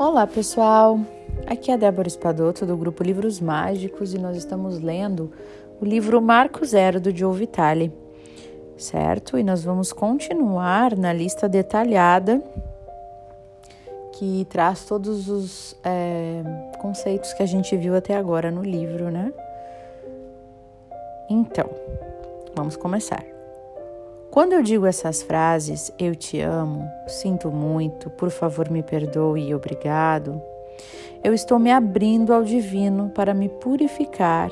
Olá, pessoal! Aqui é a Débora Espadoto do grupo Livros Mágicos e nós estamos lendo o livro Marco Zero do Joe Vitale, certo? E nós vamos continuar na lista detalhada que traz todos os é, conceitos que a gente viu até agora no livro, né? Então, vamos começar. Quando eu digo essas frases, eu te amo, sinto muito, por favor me perdoe e obrigado, eu estou me abrindo ao divino para me purificar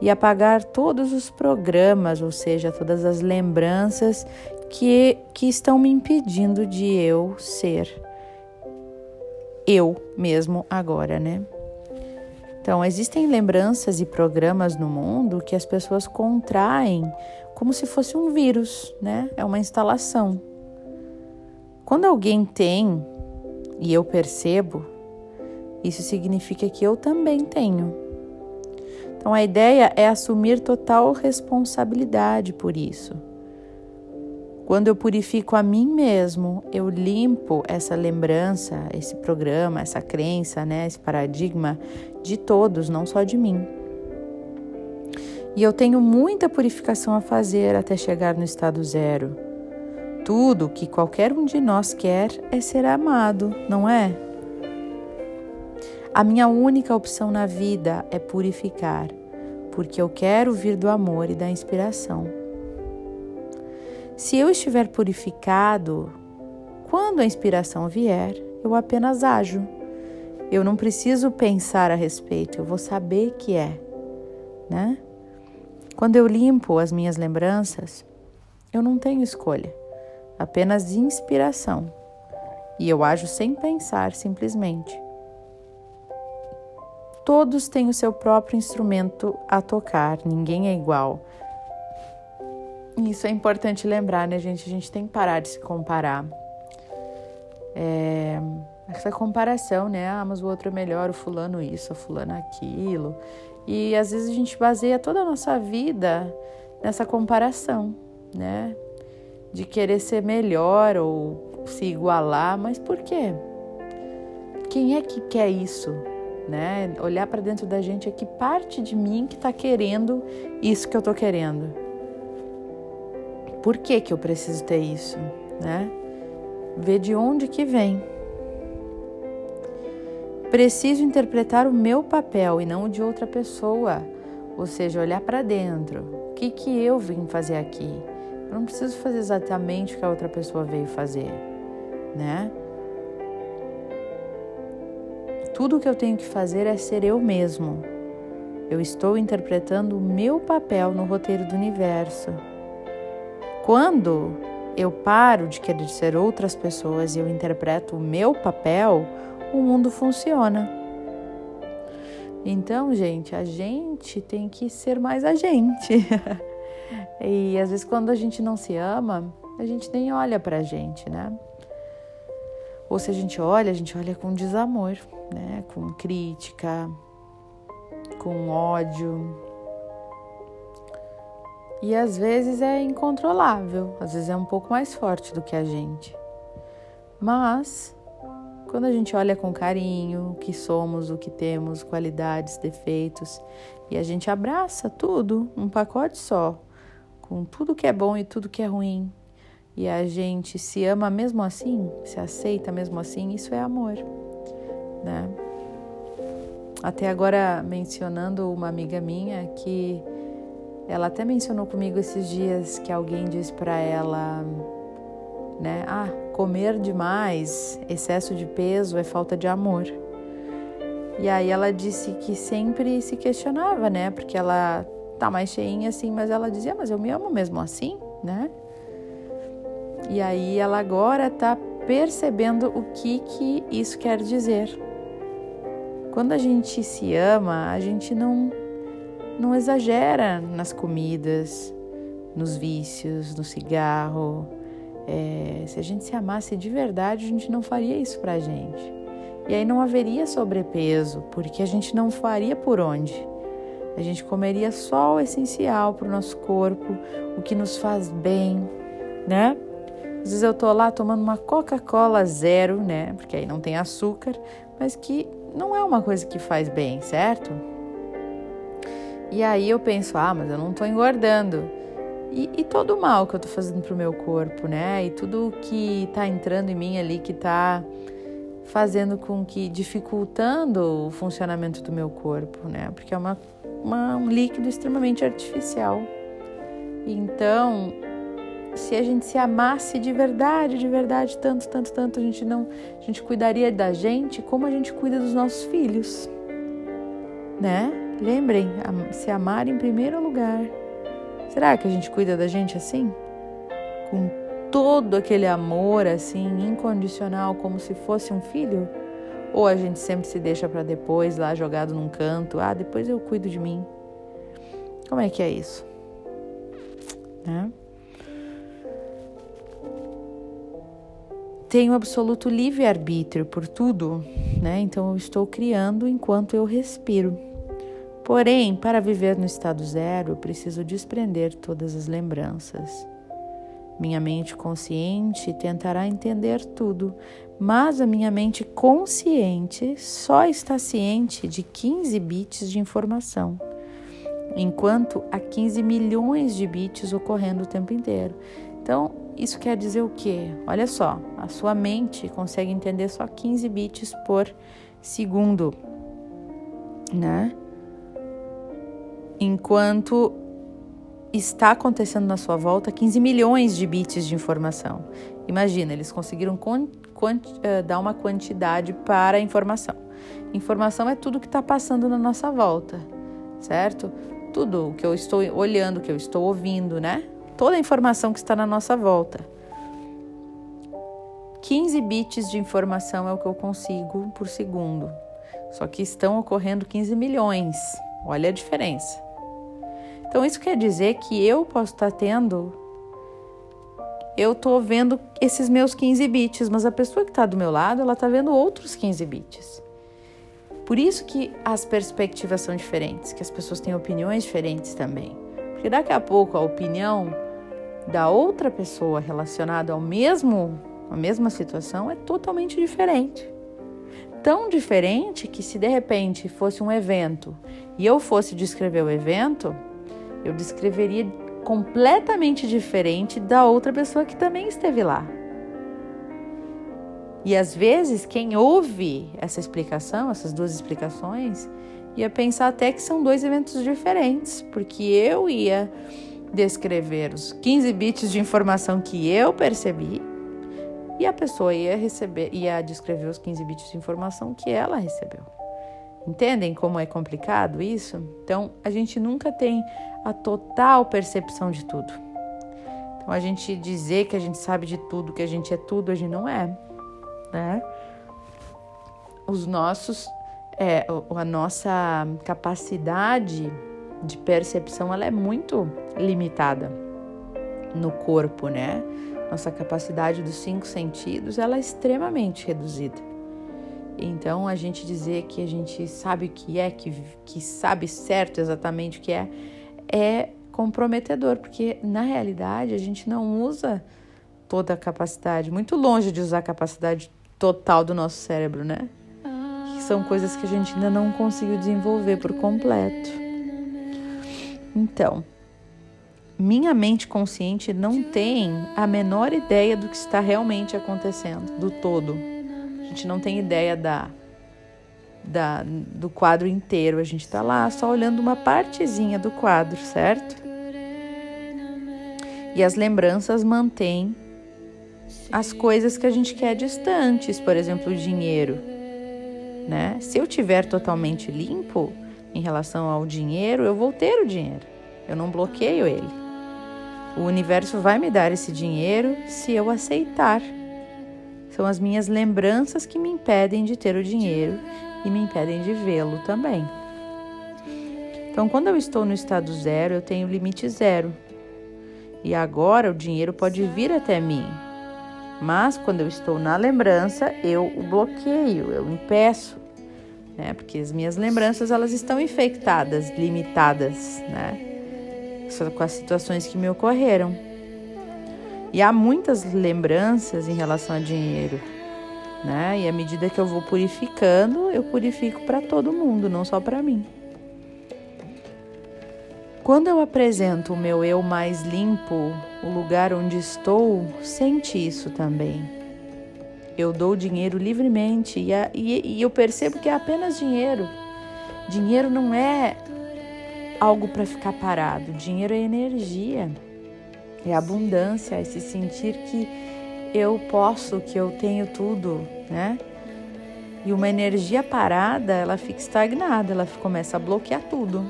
e apagar todos os programas, ou seja, todas as lembranças que, que estão me impedindo de eu ser eu mesmo agora, né? Então, existem lembranças e programas no mundo que as pessoas contraem como se fosse um vírus, né? É uma instalação. Quando alguém tem e eu percebo, isso significa que eu também tenho. Então, a ideia é assumir total responsabilidade por isso. Quando eu purifico a mim mesmo, eu limpo essa lembrança, esse programa, essa crença, né, esse paradigma de todos, não só de mim. E eu tenho muita purificação a fazer até chegar no estado zero. Tudo que qualquer um de nós quer é ser amado, não é? A minha única opção na vida é purificar, porque eu quero vir do amor e da inspiração. Se eu estiver purificado, quando a inspiração vier, eu apenas ajo. Eu não preciso pensar a respeito, eu vou saber que é, né? Quando eu limpo as minhas lembranças, eu não tenho escolha, apenas inspiração. E eu ajo sem pensar, simplesmente. Todos têm o seu próprio instrumento a tocar, ninguém é igual. Isso é importante lembrar, né, gente? A gente tem que parar de se comparar. É, essa comparação, né? Ah, mas o outro é melhor, o fulano isso, o fulano aquilo. E às vezes a gente baseia toda a nossa vida nessa comparação, né? De querer ser melhor ou se igualar, mas por quê? Quem é que quer isso? Né? Olhar para dentro da gente é que parte de mim que está querendo isso que eu estou querendo. Por que, que eu preciso ter isso? Né? Ver de onde que vem. Preciso interpretar o meu papel e não o de outra pessoa, ou seja, olhar para dentro. O que, que eu vim fazer aqui? Eu não preciso fazer exatamente o que a outra pessoa veio fazer, né? Tudo o que eu tenho que fazer é ser eu mesmo. Eu estou interpretando o meu papel no roteiro do universo. Quando eu paro de querer ser outras pessoas e eu interpreto o meu papel, o mundo funciona. Então, gente, a gente tem que ser mais a gente. e às vezes, quando a gente não se ama, a gente nem olha pra gente, né? Ou se a gente olha, a gente olha com desamor, né? Com crítica, com ódio, e às vezes é incontrolável, às vezes é um pouco mais forte do que a gente. Mas quando a gente olha com carinho o que somos, o que temos, qualidades, defeitos, e a gente abraça tudo, um pacote só, com tudo que é bom e tudo que é ruim, e a gente se ama mesmo assim, se aceita mesmo assim, isso é amor, né? Até agora mencionando uma amiga minha que ela até mencionou comigo esses dias que alguém disse para ela, né? Ah, comer demais, excesso de peso é falta de amor. E aí ela disse que sempre se questionava, né? Porque ela tá mais cheinha assim, mas ela dizia, mas eu me amo mesmo assim, né? E aí ela agora tá percebendo o que que isso quer dizer. Quando a gente se ama, a gente não não exagera nas comidas, nos vícios, no cigarro. É, se a gente se amasse de verdade, a gente não faria isso pra gente. E aí não haveria sobrepeso, porque a gente não faria por onde. A gente comeria só o essencial para o nosso corpo, o que nos faz bem, né? Às vezes eu tô lá tomando uma Coca-Cola zero, né? Porque aí não tem açúcar, mas que não é uma coisa que faz bem, certo? E aí eu penso, ah, mas eu não tô engordando. E, e todo o mal que eu tô fazendo pro meu corpo, né? E tudo que tá entrando em mim ali, que tá fazendo com que dificultando o funcionamento do meu corpo, né? Porque é uma, uma um líquido extremamente artificial. Então, se a gente se amasse de verdade, de verdade, tanto, tanto, tanto, a gente não, a gente cuidaria da gente como a gente cuida dos nossos filhos, né? Lembrem, se amar em primeiro lugar. Será que a gente cuida da gente assim? Com todo aquele amor assim incondicional como se fosse um filho? Ou a gente sempre se deixa para depois lá jogado num canto, ah, depois eu cuido de mim. Como é que é isso? Né? Tenho absoluto livre-arbítrio por tudo, né? Então eu estou criando enquanto eu respiro. Porém, para viver no estado zero, eu preciso desprender todas as lembranças. Minha mente consciente tentará entender tudo, mas a minha mente consciente só está ciente de 15 bits de informação, enquanto há 15 milhões de bits ocorrendo o tempo inteiro. Então, isso quer dizer o quê? Olha só, a sua mente consegue entender só 15 bits por segundo, né? Enquanto está acontecendo na sua volta 15 milhões de bits de informação. Imagina, eles conseguiram uh, dar uma quantidade para a informação. Informação é tudo que está passando na nossa volta, certo? Tudo o que eu estou olhando, o que eu estou ouvindo, né? Toda a informação que está na nossa volta. 15 bits de informação é o que eu consigo por segundo. Só que estão ocorrendo 15 milhões. Olha a diferença. Então isso quer dizer que eu posso estar tendo eu estou vendo esses meus 15 bits, mas a pessoa que está do meu lado, ela está vendo outros 15 bits. Por isso que as perspectivas são diferentes, que as pessoas têm opiniões diferentes também. Porque daqui a pouco a opinião da outra pessoa relacionada ao mesmo, a mesma situação é totalmente diferente. Tão diferente que se de repente fosse um evento e eu fosse descrever o evento, eu descreveria completamente diferente da outra pessoa que também esteve lá. E às vezes, quem ouve essa explicação, essas duas explicações, ia pensar até que são dois eventos diferentes, porque eu ia descrever os 15 bits de informação que eu percebi e a pessoa ia receber ia descrever os 15 bits de informação que ela recebeu. Entendem como é complicado isso? Então, a gente nunca tem a total percepção de tudo. Então, a gente dizer que a gente sabe de tudo, que a gente é tudo, a gente não é, né? Os nossos, é, a nossa capacidade de percepção, ela é muito limitada no corpo, né? Nossa capacidade dos cinco sentidos, ela é extremamente reduzida. Então, a gente dizer que a gente sabe o que é, que, que sabe certo exatamente o que é, é comprometedor, porque na realidade a gente não usa toda a capacidade, muito longe de usar a capacidade total do nosso cérebro, né? Que são coisas que a gente ainda não conseguiu desenvolver por completo. Então, minha mente consciente não tem a menor ideia do que está realmente acontecendo, do todo gente não tem ideia da, da, do quadro inteiro. A gente está lá só olhando uma partezinha do quadro, certo? E as lembranças mantêm as coisas que a gente quer distantes, por exemplo, o dinheiro. Né? Se eu tiver totalmente limpo em relação ao dinheiro, eu vou ter o dinheiro. Eu não bloqueio ele. O universo vai me dar esse dinheiro se eu aceitar. São as minhas lembranças que me impedem de ter o dinheiro e me impedem de vê-lo também. Então, quando eu estou no estado zero, eu tenho limite zero. E agora o dinheiro pode vir até mim. Mas quando eu estou na lembrança, eu o bloqueio, eu impeço, né? Porque as minhas lembranças elas estão infectadas, limitadas, né? Com as situações que me ocorreram. E há muitas lembranças em relação a dinheiro, né? E à medida que eu vou purificando, eu purifico para todo mundo, não só para mim. Quando eu apresento o meu eu mais limpo, o lugar onde estou, sente isso também. Eu dou dinheiro livremente e, a, e, e eu percebo que é apenas dinheiro. Dinheiro não é algo para ficar parado, dinheiro é energia, é abundância, é se sentir que eu posso, que eu tenho tudo, né? E uma energia parada, ela fica estagnada, ela começa a bloquear tudo.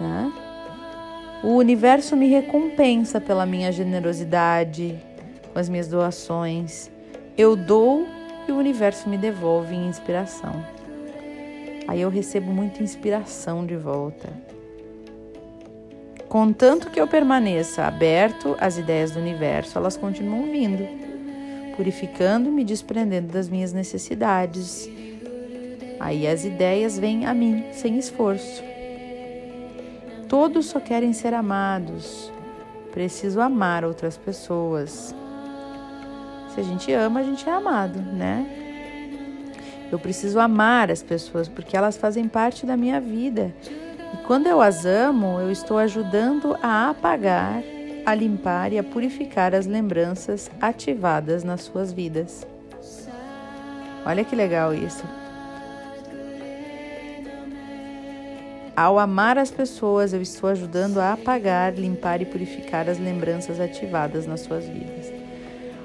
Né? O universo me recompensa pela minha generosidade, com as minhas doações. Eu dou e o universo me devolve em inspiração. Aí eu recebo muita inspiração de volta. Contanto que eu permaneça aberto às ideias do universo, elas continuam vindo, purificando e me desprendendo das minhas necessidades. Aí as ideias vêm a mim sem esforço. Todos só querem ser amados. Preciso amar outras pessoas. Se a gente ama, a gente é amado, né? Eu preciso amar as pessoas porque elas fazem parte da minha vida. E quando eu as amo, eu estou ajudando a apagar, a limpar e a purificar as lembranças ativadas nas suas vidas. Olha que legal isso. Ao amar as pessoas, eu estou ajudando a apagar, limpar e purificar as lembranças ativadas nas suas vidas.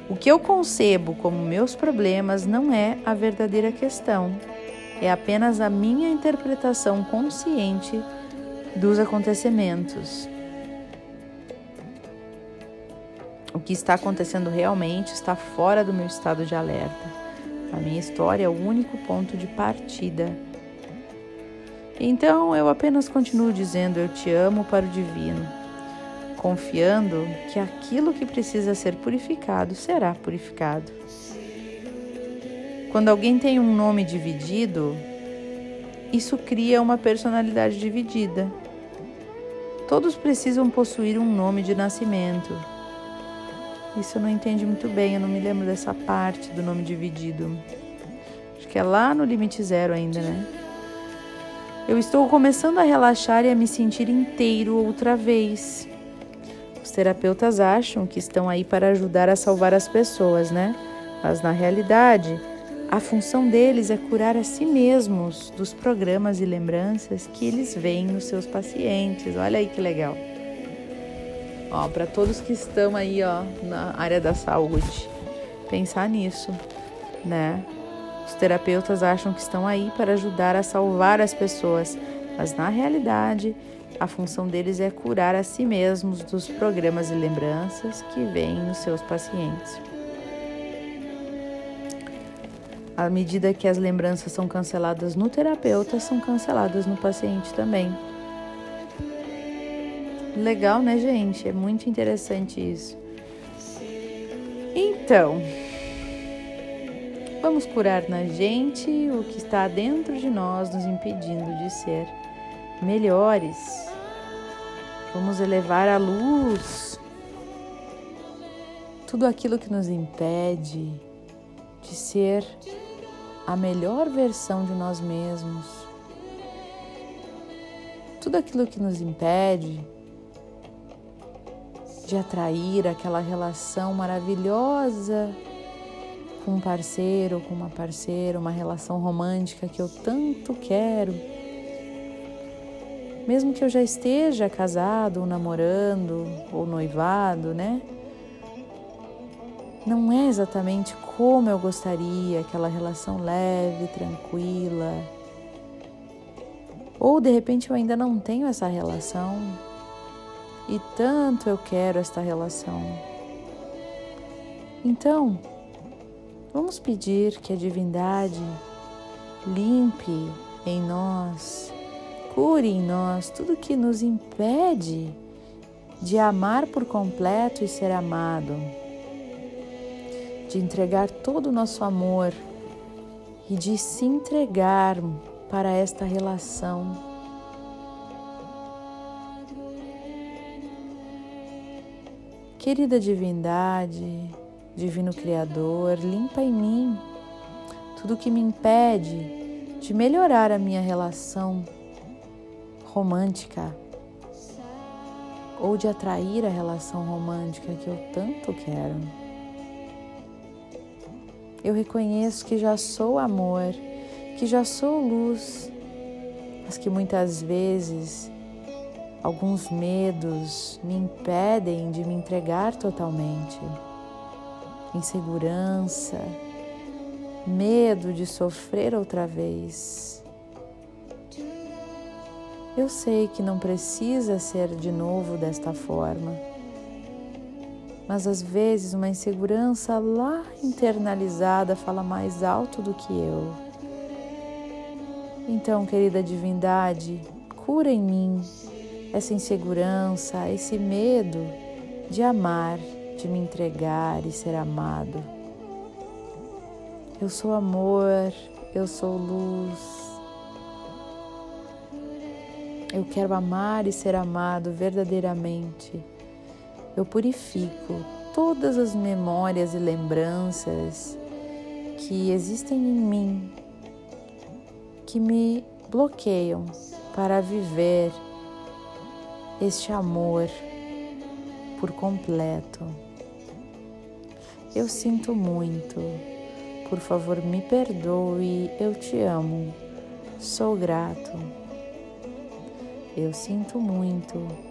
O que eu concebo como meus problemas não é a verdadeira questão, é apenas a minha interpretação consciente dos acontecimentos. O que está acontecendo realmente está fora do meu estado de alerta. A minha história é o único ponto de partida então eu apenas continuo dizendo eu te amo para o divino, confiando que aquilo que precisa ser purificado será purificado. Quando alguém tem um nome dividido, isso cria uma personalidade dividida. Todos precisam possuir um nome de nascimento. Isso eu não entendi muito bem, eu não me lembro dessa parte do nome dividido. Acho que é lá no limite zero ainda, né? Eu estou começando a relaxar e a me sentir inteiro outra vez. Os terapeutas acham que estão aí para ajudar a salvar as pessoas, né? Mas na realidade, a função deles é curar a si mesmos dos programas e lembranças que eles veem nos seus pacientes. Olha aí que legal. Ó, para todos que estão aí, ó, na área da saúde, pensar nisso, né? Os terapeutas acham que estão aí para ajudar a salvar as pessoas, mas na realidade, a função deles é curar a si mesmos dos programas e lembranças que vêm nos seus pacientes. À medida que as lembranças são canceladas no terapeuta, são canceladas no paciente também. Legal, né, gente? É muito interessante isso. Então, Vamos curar na gente o que está dentro de nós, nos impedindo de ser melhores. Vamos elevar a luz tudo aquilo que nos impede de ser a melhor versão de nós mesmos. Tudo aquilo que nos impede de atrair aquela relação maravilhosa com um parceiro com uma parceira, uma relação romântica que eu tanto quero. Mesmo que eu já esteja casado, ou namorando, ou noivado, né? Não é exatamente como eu gostaria, aquela relação leve, tranquila. Ou de repente eu ainda não tenho essa relação e tanto eu quero esta relação. Então, Vamos pedir que a divindade limpe em nós, cure em nós tudo que nos impede de amar por completo e ser amado, de entregar todo o nosso amor e de se entregar para esta relação. Querida divindade, divino Criador, limpa em mim tudo que me impede de melhorar a minha relação romântica ou de atrair a relação romântica que eu tanto quero. Eu reconheço que já sou amor, que já sou luz, mas que muitas vezes alguns medos me impedem de me entregar totalmente. Insegurança, medo de sofrer outra vez. Eu sei que não precisa ser de novo desta forma, mas às vezes uma insegurança lá internalizada fala mais alto do que eu. Então, querida divindade, cura em mim essa insegurança, esse medo de amar, de me entregar e ser amado. Eu sou amor, eu sou luz. Eu quero amar e ser amado verdadeiramente. Eu purifico todas as memórias e lembranças que existem em mim, que me bloqueiam para viver este amor por completo. Eu sinto muito. Por favor, me perdoe. Eu te amo. Sou grato. Eu sinto muito.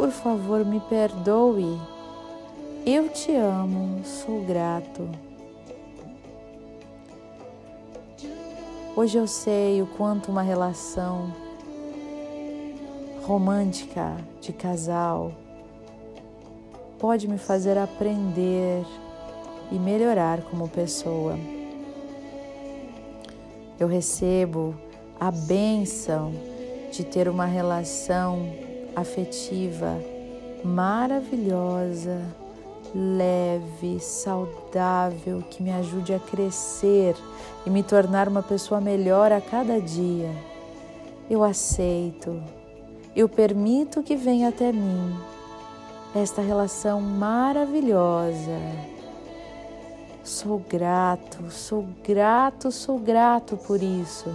Por favor, me perdoe. Eu te amo. Sou grato. Hoje eu sei o quanto uma relação romântica de casal pode me fazer aprender e melhorar como pessoa. Eu recebo a bênção de ter uma relação afetiva maravilhosa, leve, saudável, que me ajude a crescer e me tornar uma pessoa melhor a cada dia. Eu aceito, eu permito que venha até mim esta relação maravilhosa. Sou grato, sou grato, sou grato por isso.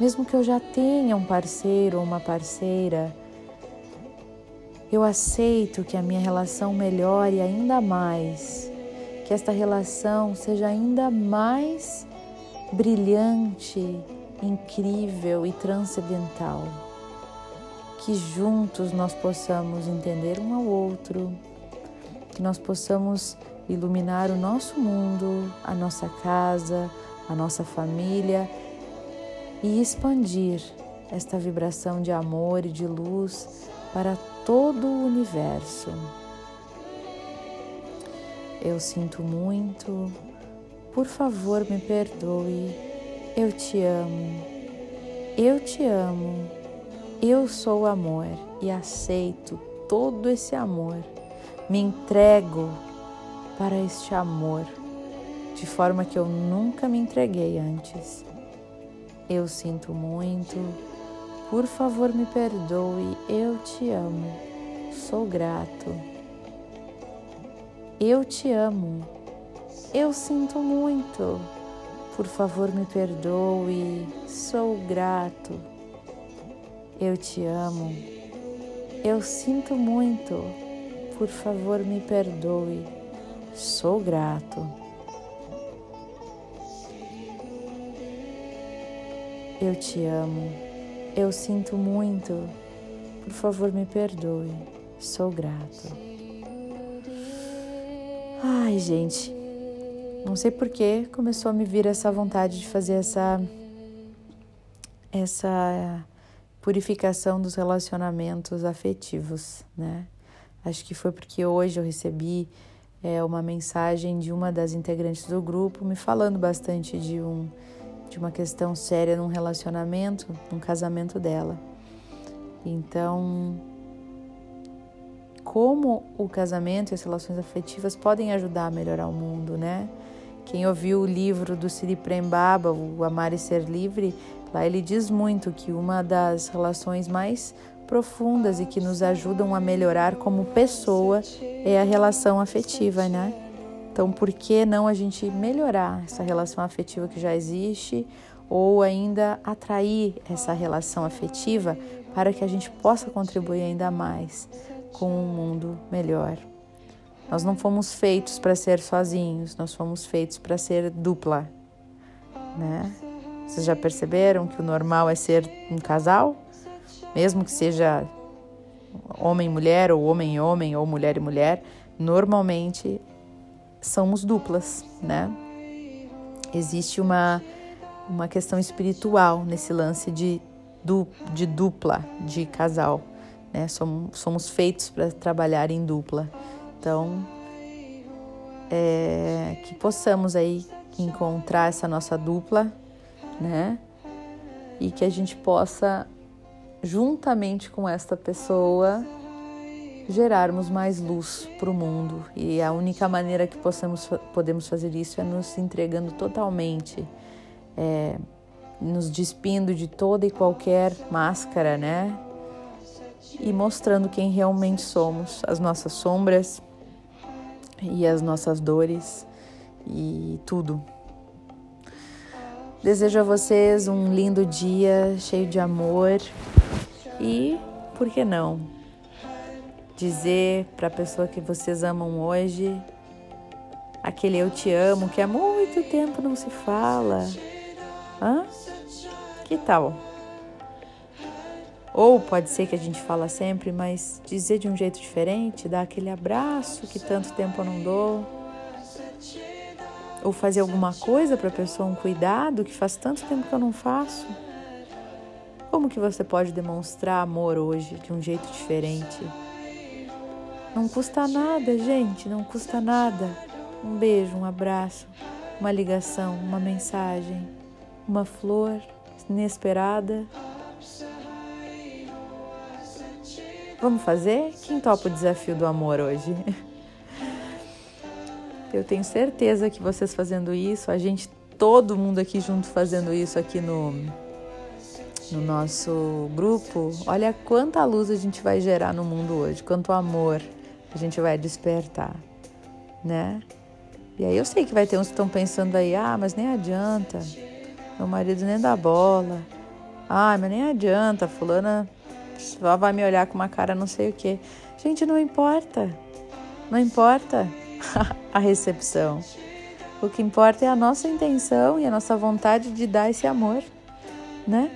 Mesmo que eu já tenha um parceiro ou uma parceira, eu aceito que a minha relação melhore ainda mais, que esta relação seja ainda mais brilhante, incrível e transcendental. Que juntos nós possamos entender um ao outro, que nós possamos iluminar o nosso mundo, a nossa casa, a nossa família e expandir esta vibração de amor e de luz para todo o universo. Eu sinto muito, por favor me perdoe eu te amo, eu te amo, eu sou amor e aceito todo esse amor. Me entrego para este amor de forma que eu nunca me entreguei antes. Eu sinto muito, por favor me perdoe, eu te amo, sou grato. Eu te amo, eu sinto muito. Por favor, me perdoe, sou grato. Eu te amo. Eu sinto muito. Por favor, me perdoe. Sou grato. Eu te amo. Eu sinto muito. Por favor, me perdoe. Sou grato. Ai, gente, não sei por que começou a me vir essa vontade de fazer essa essa purificação dos relacionamentos afetivos, né? Acho que foi porque hoje eu recebi é, uma mensagem de uma das integrantes do grupo me falando bastante de um de uma questão séria num relacionamento, num casamento dela. Então, como o casamento e as relações afetivas podem ajudar a melhorar o mundo, né? Quem ouviu o livro do Siri Prembaba, o Amar e Ser Livre, lá ele diz muito que uma das relações mais profundas e que nos ajudam a melhorar como pessoa é a relação afetiva, né? Então, por que não a gente melhorar essa relação afetiva que já existe ou ainda atrair essa relação afetiva para que a gente possa contribuir ainda mais com um mundo melhor? Nós não fomos feitos para ser sozinhos, nós fomos feitos para ser dupla, né? Vocês já perceberam que o normal é ser um casal? Mesmo que seja homem e mulher, ou homem e homem, ou mulher e mulher, normalmente somos duplas, né? Existe uma, uma questão espiritual nesse lance de, du, de dupla, de casal, né? Somos, somos feitos para trabalhar em dupla. Então, é, que possamos aí encontrar essa nossa dupla né? E que a gente possa, juntamente com esta pessoa, gerarmos mais luz para o mundo. E a única maneira que possamos, podemos fazer isso é nos entregando totalmente, é, nos despindo de toda e qualquer máscara, né? E mostrando quem realmente somos, as nossas sombras e as nossas dores e tudo. Desejo a vocês um lindo dia cheio de amor e, por que não, dizer para a pessoa que vocês amam hoje aquele eu te amo que há muito tempo não se fala. Hã? Que tal? Ou pode ser que a gente fala sempre, mas dizer de um jeito diferente, dar aquele abraço que tanto tempo eu não dou ou fazer alguma coisa para a pessoa, um cuidado que faz tanto tempo que eu não faço? Como que você pode demonstrar amor hoje de um jeito diferente? Não custa nada, gente, não custa nada. Um beijo, um abraço, uma ligação, uma mensagem, uma flor inesperada. Vamos fazer? Quem topa o desafio do amor hoje? Eu tenho certeza que vocês fazendo isso, a gente, todo mundo aqui junto fazendo isso aqui no, no nosso grupo, olha quanta luz a gente vai gerar no mundo hoje, quanto amor a gente vai despertar, né? E aí eu sei que vai ter uns que estão pensando aí, ah, mas nem adianta, meu marido nem dá bola, ah, mas nem adianta, fulana só vai me olhar com uma cara não sei o que. Gente, não importa, não importa a recepção. O que importa é a nossa intenção e a nossa vontade de dar esse amor, né?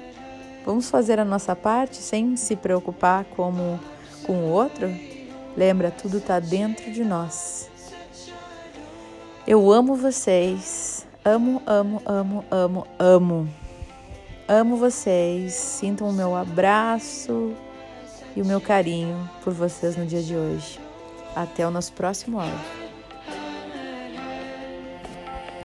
Vamos fazer a nossa parte sem se preocupar como com o outro? Lembra, tudo está dentro de nós. Eu amo vocês. Amo, amo, amo, amo, amo. Amo vocês. Sintam o meu abraço e o meu carinho por vocês no dia de hoje. Até o nosso próximo áudio.